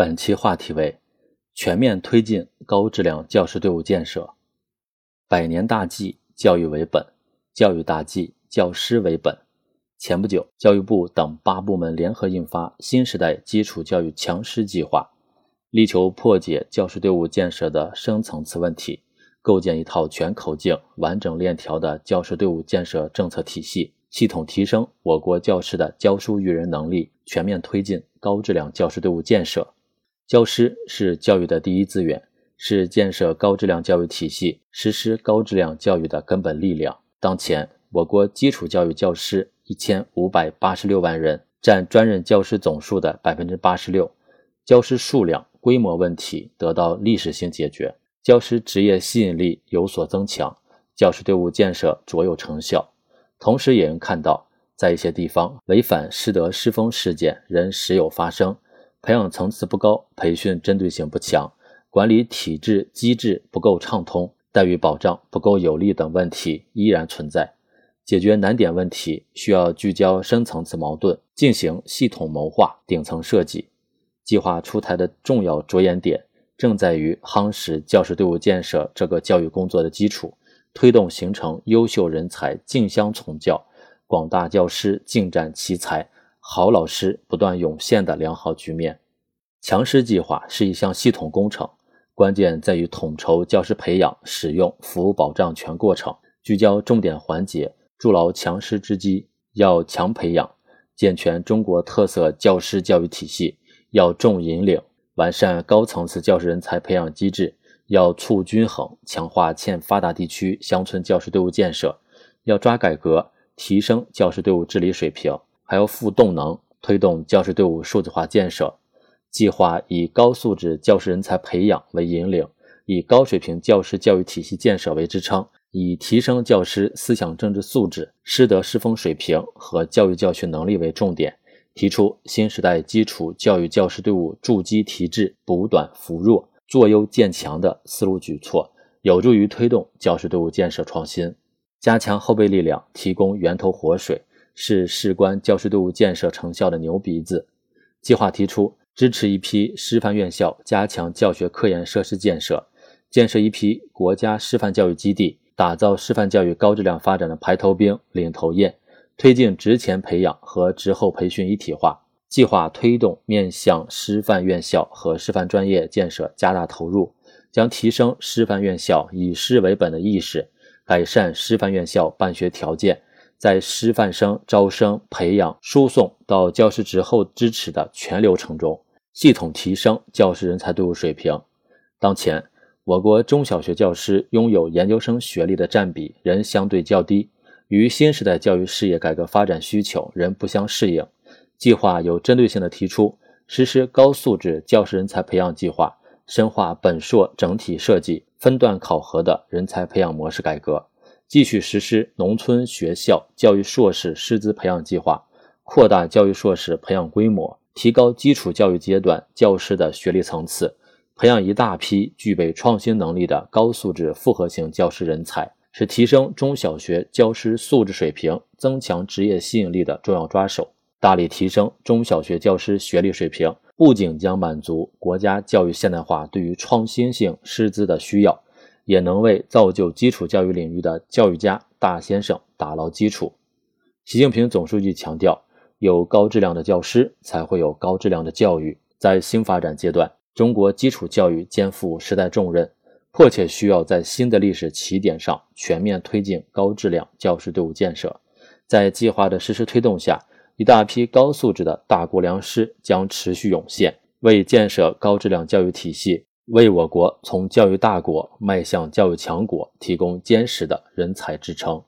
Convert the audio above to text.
本期话题为全面推进高质量教师队伍建设。百年大计，教育为本；教育大计，教师为本。前不久，教育部等八部门联合印发《新时代基础教育强师计划》，力求破解教师队伍建设的深层次问题，构建一套全口径、完整链条的教师队伍建设政策体系，系统提升我国教师的教书育人能力，全面推进高质量教师队伍建设。教师是教育的第一资源，是建设高质量教育体系、实施高质量教育的根本力量。当前，我国基础教育教师一千五百八十六万人，占专任教师总数的百分之八十六。教师数量、规模问题得到历史性解决，教师职业吸引力有所增强，教师队伍建设卓有成效。同时，也能看到，在一些地方，违反师德师风事件仍时有发生。培养层次不高，培训针对性不强，管理体制机制不够畅通，待遇保障不够有力等问题依然存在。解决难点问题，需要聚焦深层次矛盾，进行系统谋划、顶层设计。计划出台的重要着眼点，正在于夯实教师队伍建设这个教育工作的基础，推动形成优秀人才竞相从教，广大教师尽展奇才。好老师不断涌现的良好局面。强师计划是一项系统工程，关键在于统筹教师培养、使用、服务保障全过程，聚焦重点环节，筑牢强师之基。要强培养，健全中国特色教师教育体系；要重引领，完善高层次教师人才培养机制；要促均衡，强化欠发达地区乡村教师队伍建设；要抓改革，提升教师队伍治理水平。还要赋动能，推动教师队伍数字化建设。计划以高素质教师人才培养为引领，以高水平教师教育体系建设为支撑，以提升教师思想政治素质、师德师风水平和教育教学能力为重点，提出新时代基础教育教师队伍筑基提质、补短扶弱、做优建强的思路举措，有助于推动教师队伍建设创新，加强后备力量，提供源头活水。是事关教师队伍建设成效的牛鼻子。计划提出支持一批师范院校加强教学科研设施建设，建设一批国家师范教育基地，打造师范教育高质量发展的排头兵、领头雁，推进职前培养和职后培训一体化。计划推动面向师范院校和师范专业建设加大投入，将提升师范院校以师为本的意识，改善师范院校办学条件。在师范生招生、培养、输送到教师职后支持的全流程中，系统提升教师人才队伍水平。当前，我国中小学教师拥有研究生学历的占比仍相对较低，与新时代教育事业改革发展需求仍不相适应。计划有针对性地提出实施高素质教师人才培养计划，深化本硕整体设计、分段考核的人才培养模式改革。继续实施农村学校教育硕士师资培养计划，扩大教育硕士培养规模，提高基础教育阶段教师的学历层次，培养一大批具备创新能力的高素质复合型教师人才，是提升中小学教师素质水平、增强职业吸引力的重要抓手。大力提升中小学教师学历水平，不仅将满足国家教育现代化对于创新性师资的需要。也能为造就基础教育领域的教育家大先生打牢基础。习近平总书记强调，有高质量的教师，才会有高质量的教育。在新发展阶段，中国基础教育肩负时代重任，迫切需要在新的历史起点上全面推进高质量教师队伍建设。在计划的实施推动下，一大批高素质的大国良师将持续涌现，为建设高质量教育体系。为我国从教育大国迈向教育强国提供坚实的人才支撑。